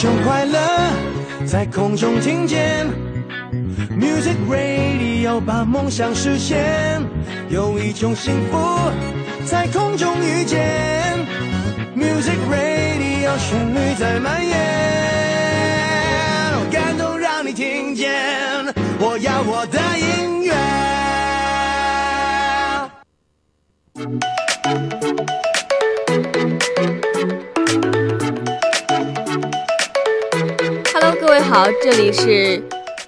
种快乐在空中听见，Music Radio 把梦想实现，有一种幸福在空中遇见，Music Radio 旋律在蔓延，感动让你听见，我要我的音乐。好，这里是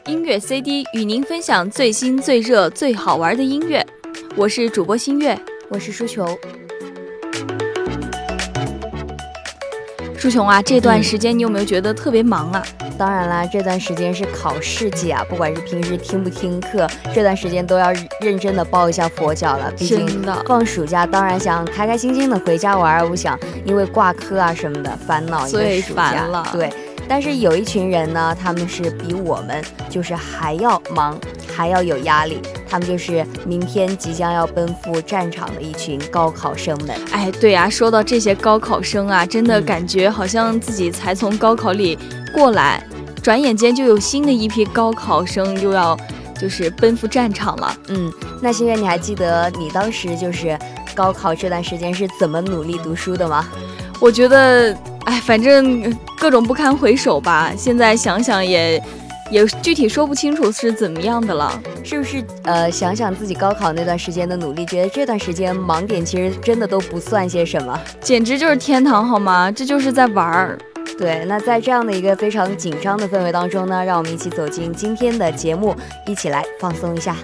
音乐 CD，与您分享最新、最热、最好玩的音乐。我是主播新月，我是舒琼。舒琼啊，这段时间你有没有觉得特别忙啊？当然啦，这段时间是考试季啊，不管是平时听不听课，这段时间都要认真的抱一下佛脚了。毕竟放暑假，当然想开开心心的回家玩，不想因为挂科啊什么的烦恼一个暑假了。对。但是有一群人呢，他们是比我们就是还要忙，还要有压力。他们就是明天即将要奔赴战场的一群高考生们。哎，对呀，说到这些高考生啊，真的感觉好像自己才从高考里过来，转眼间就有新的一批高考生又要就是奔赴战场了。嗯，那心月，你还记得你当时就是高考这段时间是怎么努力读书的吗？我觉得。哎，反正各种不堪回首吧。现在想想也，也具体说不清楚是怎么样的了。是不是？呃，想想自己高考那段时间的努力，觉得这段时间盲点其实真的都不算些什么，简直就是天堂，好吗？这就是在玩儿。对，那在这样的一个非常紧张的氛围当中呢，让我们一起走进今天的节目，一起来放松一下。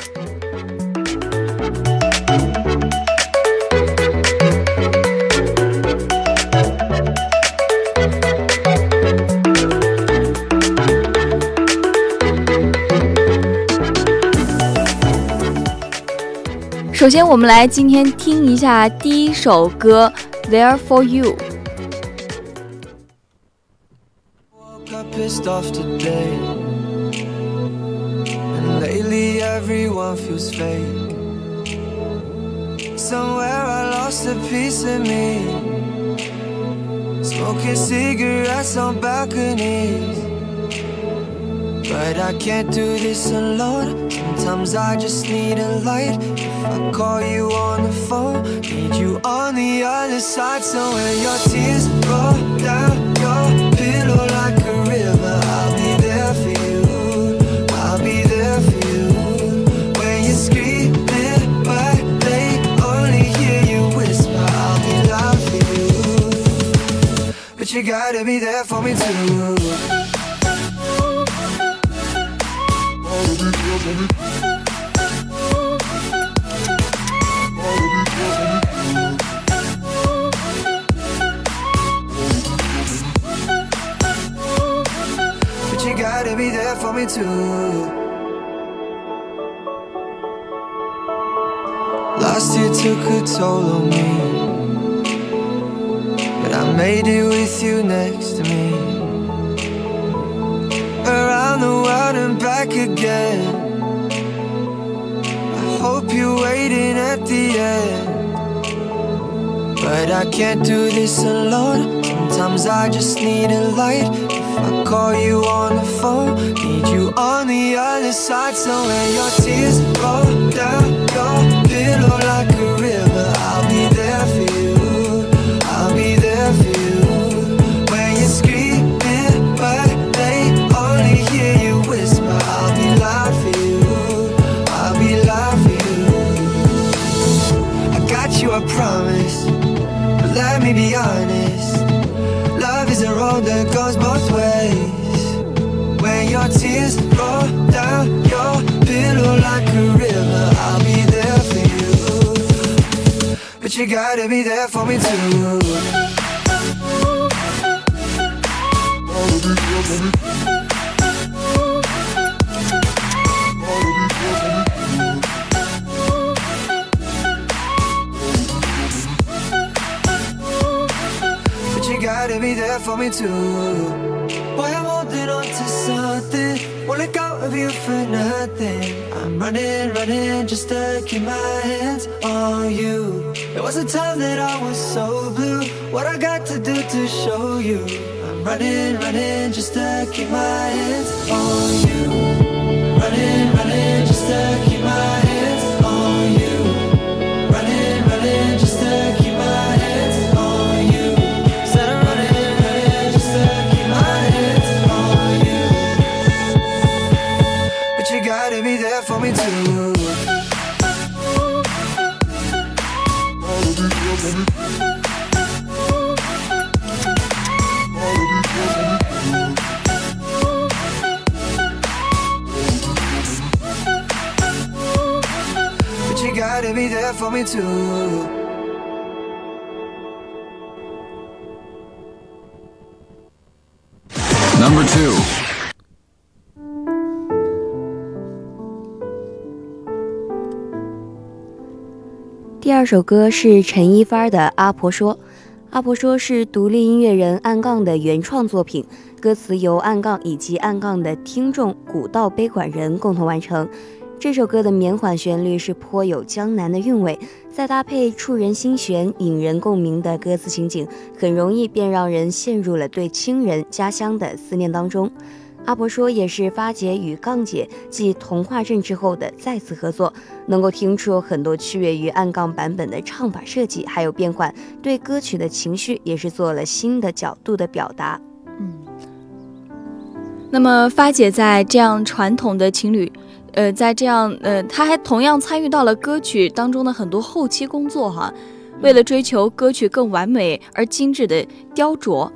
首先，我们来今天听一下第一首歌《There for You》。Somewhere I lost a piece of me. Smoking cigarettes on balconies. But I can't do this alone. Sometimes I just need a light. I call you on the phone, need you on the other side. So when your tears roll down your pillow like a river, I'll be there for you. I'll be there for you. When you're screaming, but they only hear you whisper, I'll be loud for you. But you gotta be there for me too. Me too Last year took a toll on me. But I made it with you next to me. Around the world and back again. I hope you're waiting at the end. But I can't do this alone. Sometimes I just need a light I call you on the phone Need you on the other side. So when your tears roll down your pillow like a river I'll be there for you I'll be there for you. When you're screaming but they only hear you whisper I'll be loud for you I'll be loud for you. I got you, I promise. But let me be honest. Love is a road that goes both gotta be there for me too. But you gotta be there for me too. Boy, I'm holding on to something Won't let go of you for nothing. I'm running, running just to keep my hands on you. It was a time that I was so blue. What I got to do to show you? I'm running, running just to keep my hands on you. Running, running just to keep my be there for me too. Number two. 第二首歌是陈一发的《阿婆说》，《阿婆说》是独立音乐人暗杠的原创作品，歌词由暗杠以及暗杠的听众古道悲管人共同完成。这首歌的绵缓旋律是颇有江南的韵味，再搭配触人心弦、引人共鸣的歌词情景，很容易便让人陷入了对亲人、家乡的思念当中。阿婆说也是发姐与杠姐继童话镇之后的再次合作，能够听出很多区别于暗杠版本的唱法设计还有变换，对歌曲的情绪也是做了新的角度的表达。嗯，那么发姐在这样传统的情侣，呃，在这样呃，他还同样参与到了歌曲当中的很多后期工作哈，为了追求歌曲更完美而精致的雕琢。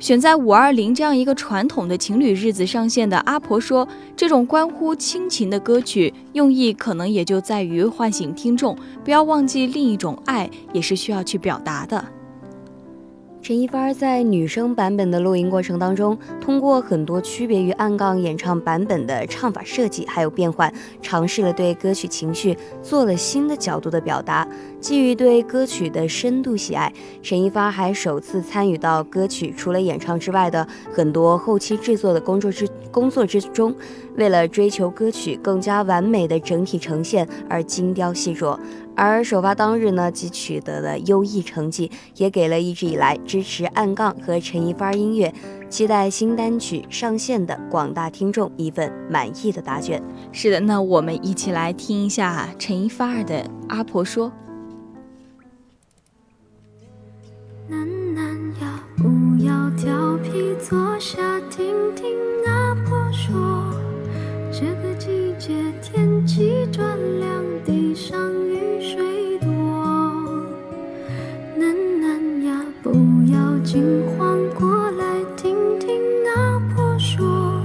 选在五二零这样一个传统的情侣日子上线的《阿婆说》，这种关乎亲情的歌曲，用意可能也就在于唤醒听众，不要忘记另一种爱也是需要去表达的。陈一发在女声版本的录音过程当中，通过很多区别于暗杠演唱版本的唱法设计还有变换，尝试了对歌曲情绪做了新的角度的表达。基于对歌曲的深度喜爱，陈一发还首次参与到歌曲除了演唱之外的很多后期制作的工作之工作之中，为了追求歌曲更加完美的整体呈现而精雕细琢。而首发当日呢，即取得了优异成绩，也给了一直以来支持暗杠和陈一发音乐、期待新单曲上线的广大听众一份满意的答卷。是的，那我们一起来听一下陈一发的《阿婆说》。楠楠要，不要调皮，坐下听听阿婆说。这个季节天气转凉，地上雨水多。楠楠呀，不要惊慌，过来听听阿婆说。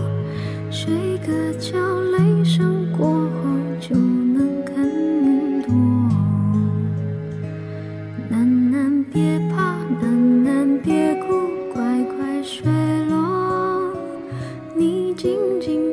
睡个觉，雷声过后就能看云朵。楠楠别怕，楠楠别哭，乖乖睡咯。你静静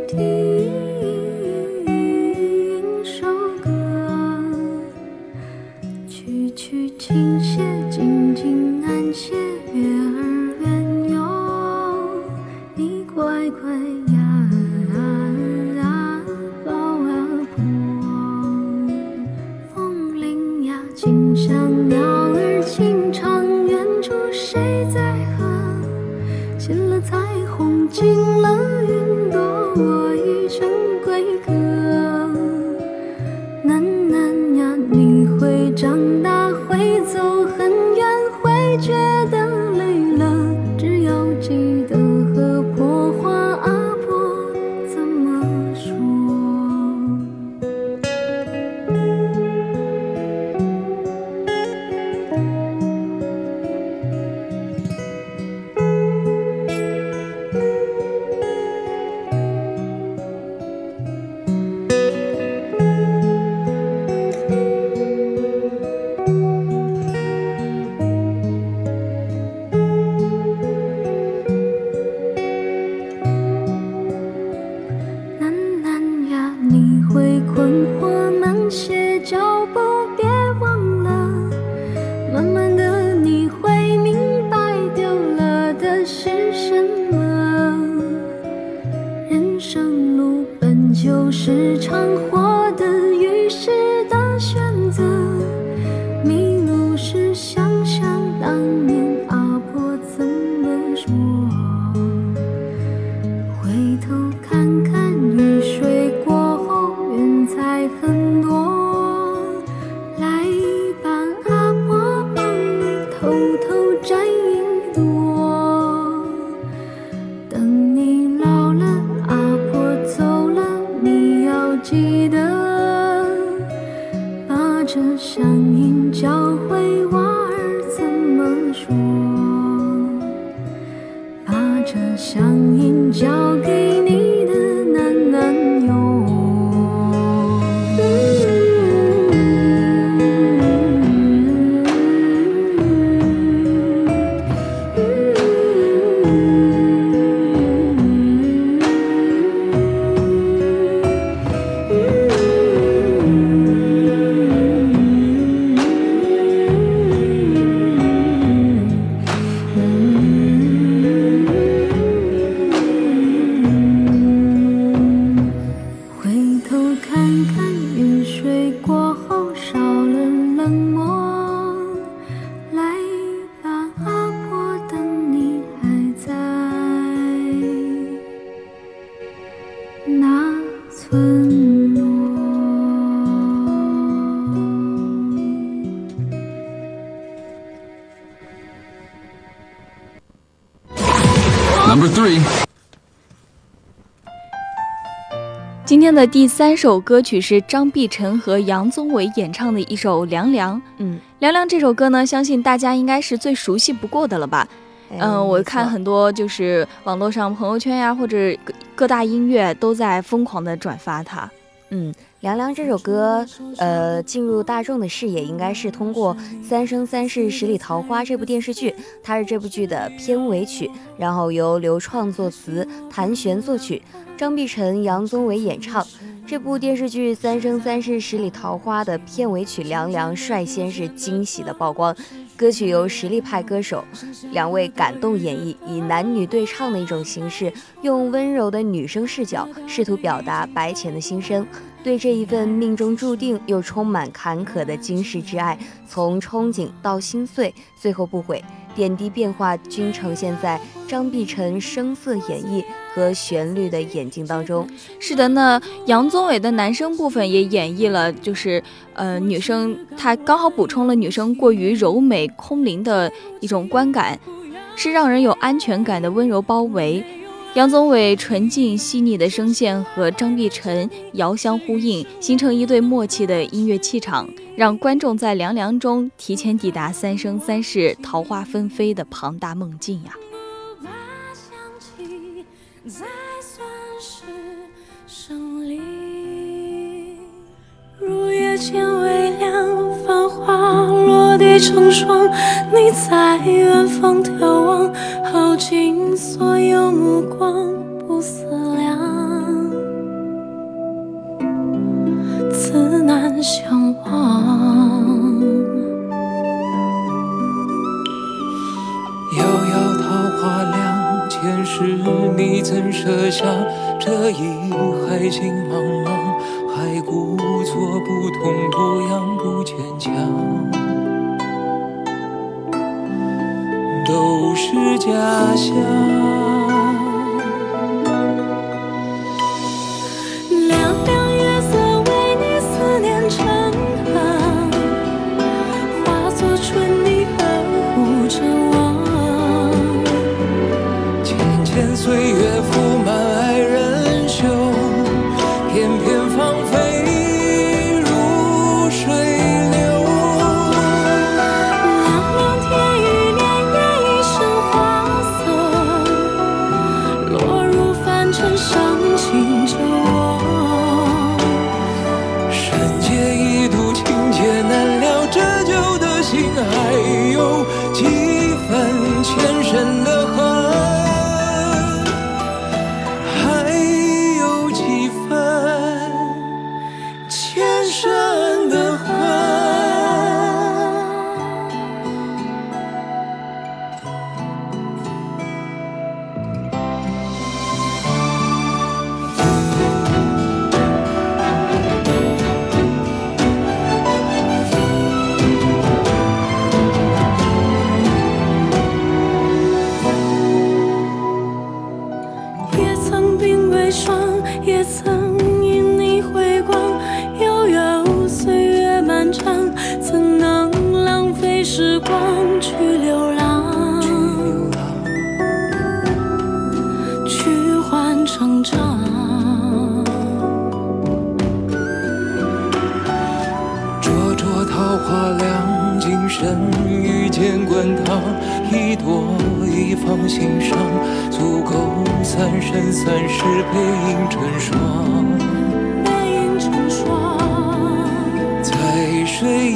天的第三首歌曲是张碧晨和杨宗纬演唱的一首《凉凉》。嗯，《凉凉》这首歌呢，相信大家应该是最熟悉不过的了吧？嗯，我看很多就是网络上朋友圈呀，或者各大音乐都在疯狂的转发它。嗯。《凉凉》这首歌，呃，进入大众的视野应该是通过《三生三世十里桃花》这部电视剧，它是这部剧的片尾曲，然后由刘创作词，谭旋作曲，张碧晨、杨宗纬演唱。这部电视剧《三生三世十里桃花》的片尾曲《凉凉》率先是惊喜的曝光。歌曲由实力派歌手两位感动演绎，以男女对唱的一种形式，用温柔的女生视角，试图表达白浅的心声。对这一份命中注定又充满坎坷的今世之爱，从憧憬到心碎，最后不悔，点滴变化均呈现在张碧晨声色演绎和旋律的眼睛当中。是的，那杨宗纬的男声部分也演绎了，就是呃女生，她刚好补充了女生过于柔美空灵的一种观感，是让人有安全感的温柔包围。杨宗纬纯净细腻的声线和张碧晨遥相呼应，形成一对默契的音乐气场，让观众在凉凉中提前抵达三生三世桃花纷飞的庞大梦境呀。如月间微凉，繁花成双。你在远方眺望，耗尽所有目光，不思量，自难相忘。遥遥桃花凉，前世你怎舍下这一海情茫茫？还故作不痛不痒不坚强，是家乡。三生三世背影成双。水一方，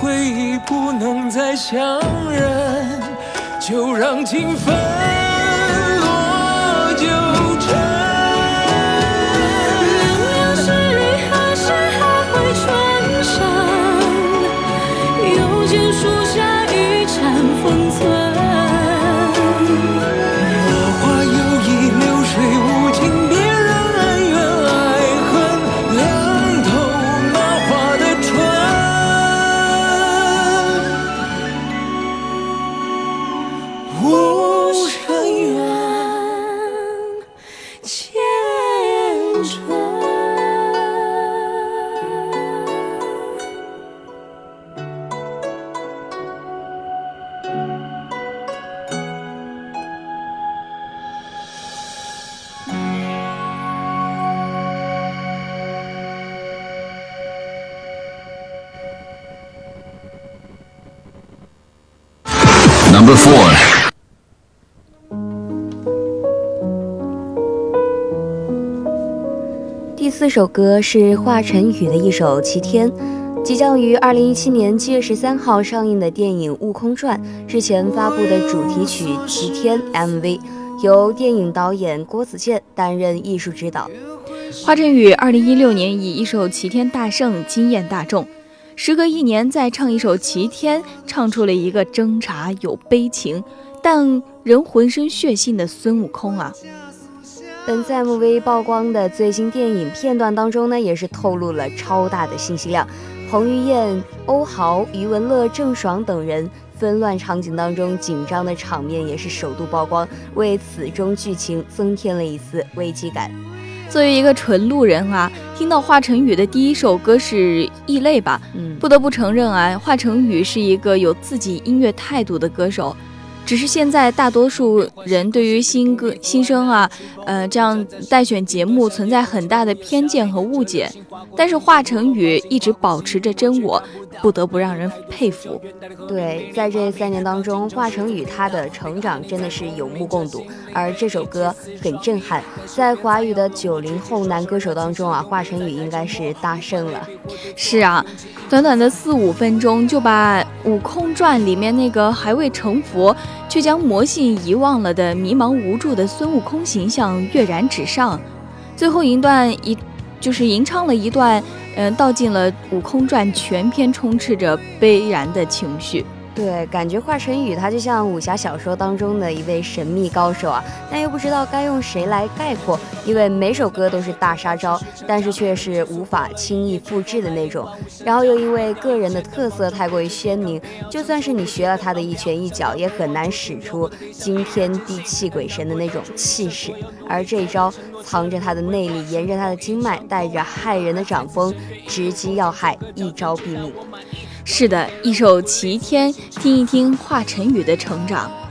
回忆不能再相认就让情分落九第四首歌是华晨宇的一首《齐天》，即将于二零一七年七月十三号上映的电影《悟空传》日前发布的主题曲《齐天》MV，由电影导演郭子健担任艺术指导。华晨宇二零一六年以一首《齐天》大圣惊艳大众。时隔一年再唱一首《齐天》，唱出了一个挣扎有悲情，但仍浑身血性的孙悟空啊！本次 MV 曝光的最新电影片段当中呢，也是透露了超大的信息量。彭于晏、欧豪、余文乐、郑爽等人纷乱场景当中紧张的场面也是首度曝光，为此中剧情增添了一丝危机感。作为一个纯路人啊，听到华晨宇的第一首歌是《异类》吧？嗯，不得不承认啊，华晨宇是一个有自己音乐态度的歌手。只是现在大多数人对于新歌新生啊，呃，这样待选节目存在很大的偏见和误解。但是华晨宇一直保持着真我，不得不让人佩服。对，在这三年当中，华晨宇他的成长真的是有目共睹。而这首歌很震撼，在华语的九零后男歌手当中啊，华晨宇应该是大胜了。是啊，短短的四五分钟就把《悟空传》里面那个还未成佛。却将魔性遗忘了的迷茫无助的孙悟空形象跃然纸上，最后一段一就是吟唱了一段，嗯，道尽了《悟空传》全篇充斥着悲然的情绪。对，感觉华晨宇他就像武侠小说当中的一位神秘高手啊，但又不知道该用谁来概括，因为每首歌都是大杀招，但是却是无法轻易复制的那种。然后又因为个人的特色太过于鲜明，就算是你学了他的一拳一脚，也很难使出惊天地泣鬼神的那种气势。而这一招藏着他的内力，沿着他的经脉，带着骇人的掌风，直击要害，一招毙命。是的，一首《齐天》，听一听华晨宇的成长。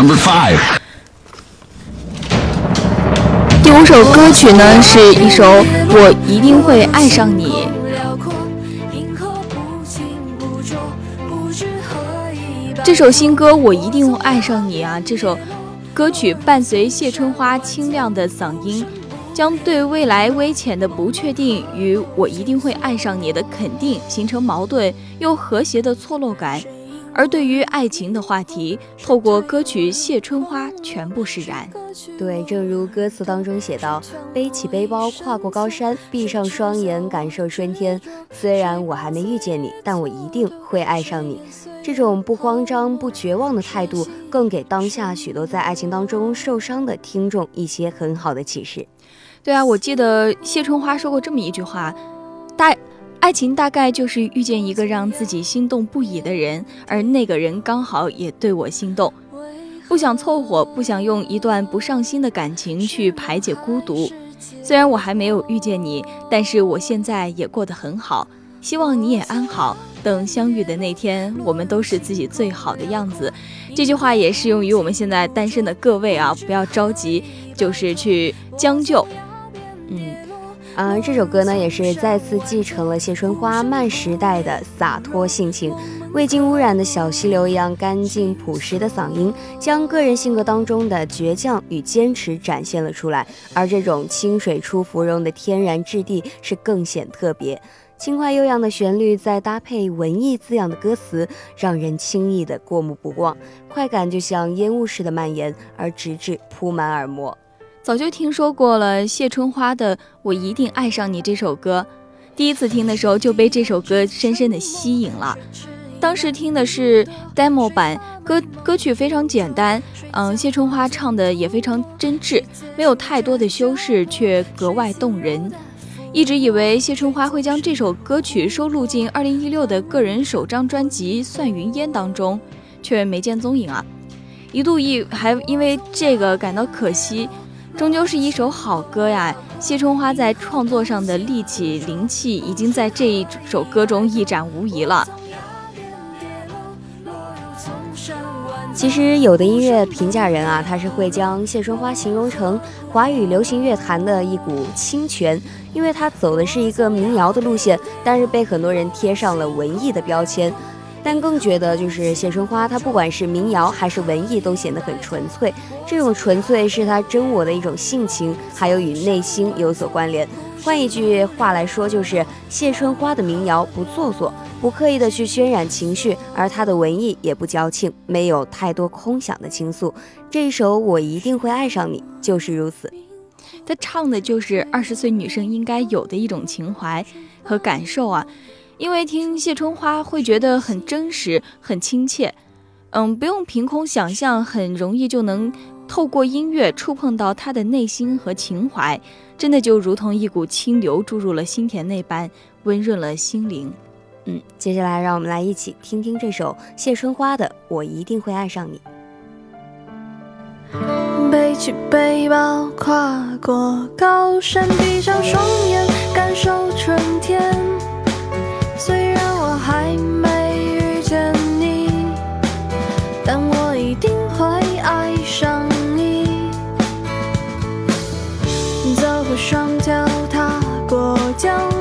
Number five。第五首歌曲呢，是一首《我一定会爱上你》。这首新歌《我一定会爱上你》啊，这首歌曲伴随谢春花清亮的嗓音，将对未来微浅的不确定与我一定会爱上你的肯定形成矛盾又和谐的错落感。而对于爱情的话题，透过歌曲《谢春花》全部释然。对，正如歌词当中写道：“背起背包，跨过高山，闭上双眼，感受春天。虽然我还没遇见你，但我一定会爱上你。”这种不慌张、不绝望的态度，更给当下许多在爱情当中受伤的听众一些很好的启示。对啊，我记得谢春花说过这么一句话：“大。”爱情大概就是遇见一个让自己心动不已的人，而那个人刚好也对我心动。不想凑合，不想用一段不上心的感情去排解孤独。虽然我还没有遇见你，但是我现在也过得很好。希望你也安好。等相遇的那天，我们都是自己最好的样子。这句话也适用于我们现在单身的各位啊，不要着急，就是去将就。而。这首歌呢也是再次继承了谢春花慢时代的洒脱性情，未经污染的小溪流一样干净朴实的嗓音，将个人性格当中的倔强与坚持展现了出来。而这种清水出芙蓉的天然质地是更显特别。轻快悠扬的旋律，再搭配文艺字样的歌词，让人轻易的过目不忘，快感就像烟雾似的蔓延，而直至铺满耳膜。早就听说过了谢春花的《我一定爱上你》这首歌，第一次听的时候就被这首歌深深的吸引了。当时听的是 demo 版，歌歌曲非常简单，嗯，谢春花唱的也非常真挚，没有太多的修饰，却格外动人。一直以为谢春花会将这首歌曲收录进2016的个人首张专辑《算云烟》当中，却没见踪影啊！一度一还因为这个感到可惜。终究是一首好歌呀！谢春花在创作上的力气、灵气，已经在这一首歌中一展无遗了。其实，有的音乐评价人啊，他是会将谢春花形容成华语流行乐坛的一股清泉，因为他走的是一个民谣的路线，但是被很多人贴上了文艺的标签。但更觉得，就是谢春花，她不管是民谣还是文艺，都显得很纯粹。这种纯粹是她真我的一种性情，还有与内心有所关联。换一句话来说，就是谢春花的民谣不做作，不刻意的去渲染情绪，而她的文艺也不矫情，没有太多空想的倾诉。这一首《我一定会爱上你》就是如此。他唱的就是二十岁女生应该有的一种情怀和感受啊，因为听谢春花会觉得很真实、很亲切。嗯，不用凭空想象，很容易就能透过音乐触碰到他的内心和情怀，真的就如同一股清流注入了心田那般温润了心灵。嗯，接下来让我们来一起听听这首谢春花的《我一定会爱上你》。背起背包，跨过高山，闭上双眼，感受春天。虽然我还没遇见你，但我一定会爱上你。走过双脚，踏过江。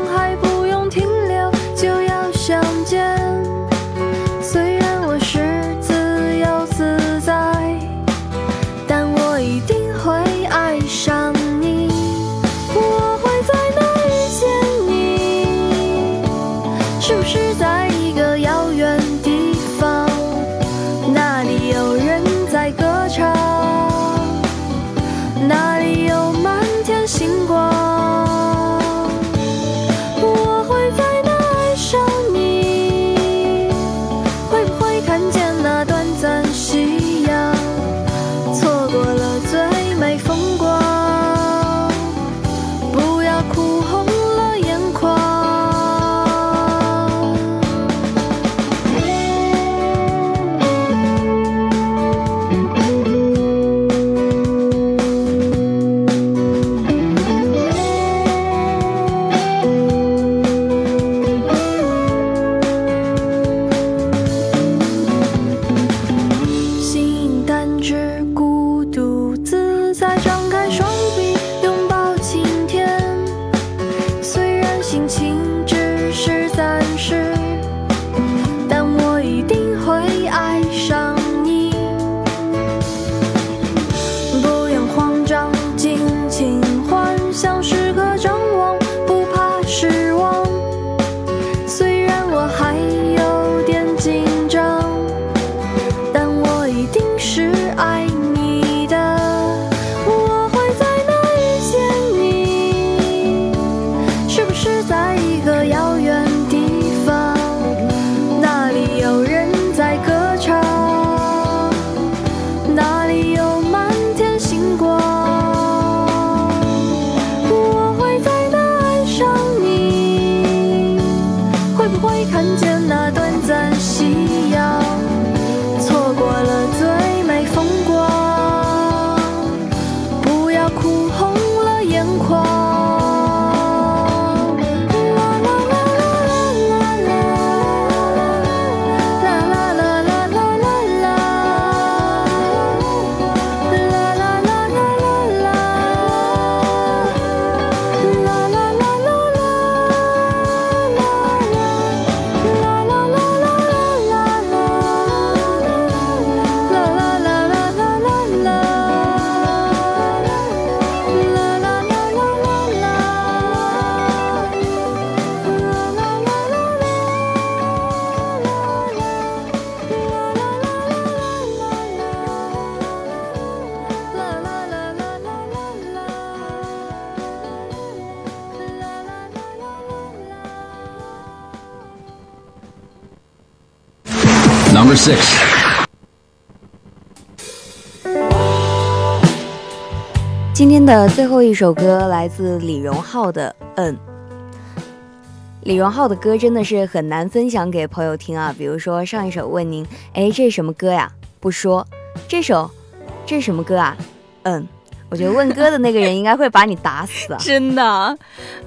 今天的最后一首歌来自李荣浩的《嗯》。李荣浩的歌真的是很难分享给朋友听啊，比如说上一首问您，哎，这是什么歌呀？不说。这首，这是什么歌啊？嗯，我觉得问歌的那个人应该会把你打死啊。真的，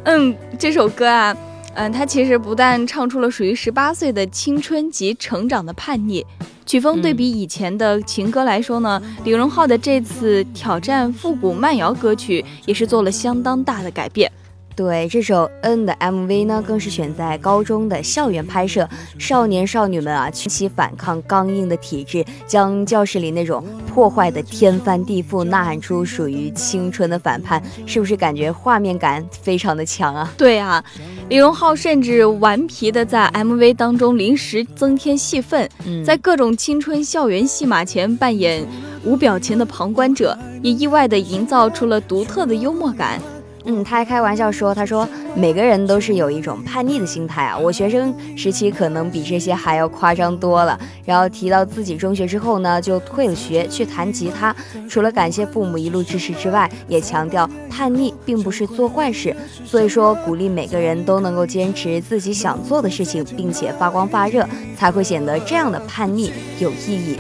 嗯，这首歌啊。嗯，他其实不但唱出了属于十八岁的青春及成长的叛逆，曲风对比以前的情歌来说呢，李荣浩的这次挑战复古慢摇歌曲也是做了相当大的改变。对这首《N》的 MV 呢，更是选在高中的校园拍摄，少年少女们啊，群起反抗刚硬的体制，将教室里那种破坏的天翻地覆，呐喊出属于青春的反叛，是不是感觉画面感非常的强啊？对啊，李荣浩甚至顽皮的在 MV 当中临时增添戏份，在各种青春校园戏码前扮演无表情的旁观者，也意外的营造出了独特的幽默感。嗯，他还开玩笑说：“他说每个人都是有一种叛逆的心态啊，我学生时期可能比这些还要夸张多了。”然后提到自己中学之后呢，就退了学去弹吉他。除了感谢父母一路支持之外，也强调叛逆并不是做坏事，所以说鼓励每个人都能够坚持自己想做的事情，并且发光发热，才会显得这样的叛逆有意义。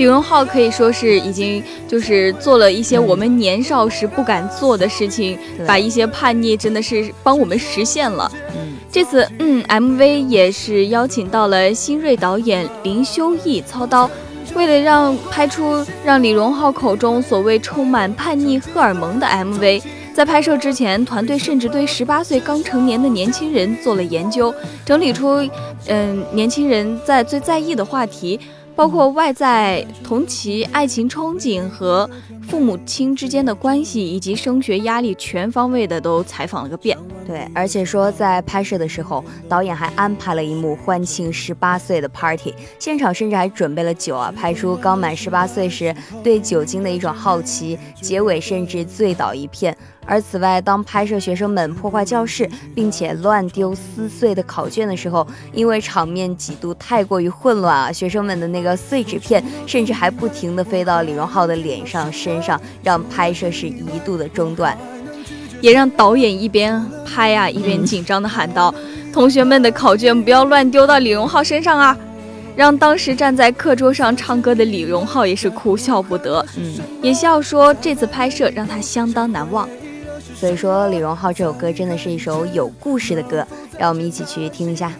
李荣浩可以说是已经就是做了一些我们年少时不敢做的事情，把一些叛逆真的是帮我们实现了。嗯，这次嗯 MV 也是邀请到了新锐导演林修义操刀，为了让拍出让李荣浩口中所谓充满叛逆荷尔蒙的 MV，在拍摄之前，团队甚至对十八岁刚成年的年轻人做了研究，整理出嗯年轻人在最在意的话题。包括外在同期爱情憧憬和父母亲之间的关系，以及升学压力，全方位的都采访了个遍。对，而且说在拍摄的时候，导演还安排了一幕欢庆十八岁的 party，现场甚至还准备了酒啊，拍出刚满十八岁时对酒精的一种好奇，结尾甚至醉倒一片。而此外，当拍摄学生们破坏教室，并且乱丢撕碎的考卷的时候，因为场面几度太过于混乱啊，学生们的那个碎纸片甚至还不停地飞到李荣浩的脸上、身上，让拍摄是一度的中断，也让导演一边拍啊一边紧张地喊道：“同学们的考卷不要乱丢到李荣浩身上啊！”让当时站在课桌上唱歌的李荣浩也是哭笑不得。嗯，也笑说这次拍摄让他相当难忘。所以说，李荣浩这首歌真的是一首有故事的歌，让我们一起去听一下。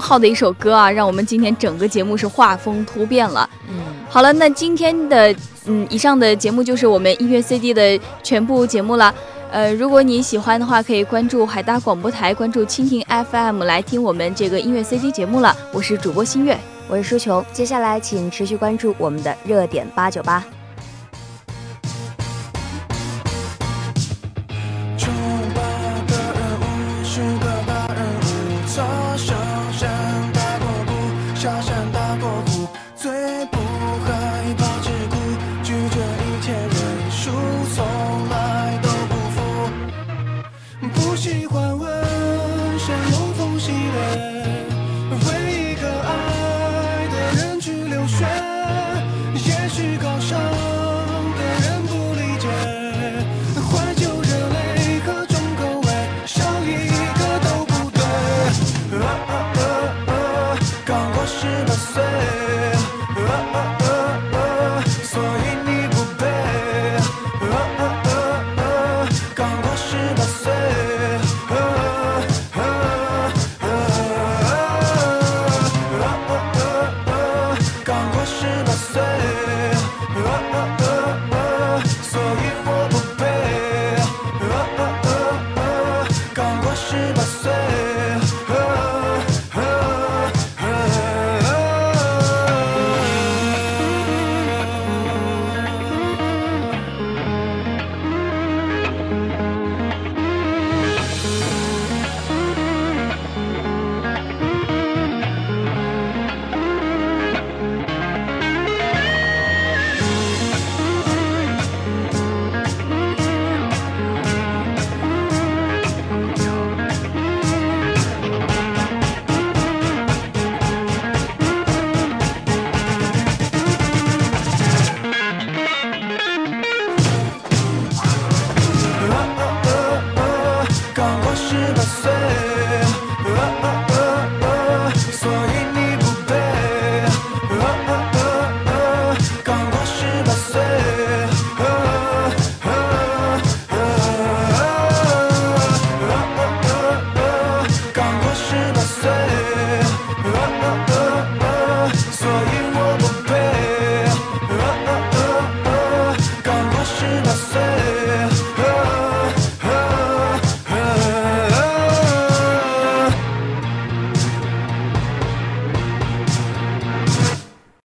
浩的一首歌啊，让我们今天整个节目是画风突变了。嗯，好了，那今天的嗯以上的节目就是我们音乐 CD 的全部节目了。呃，如果你喜欢的话，可以关注海大广播台，关注蜻蜓 FM 来听我们这个音乐 CD 节目了。我是主播新月，我是舒琼。接下来请持续关注我们的热点八九八。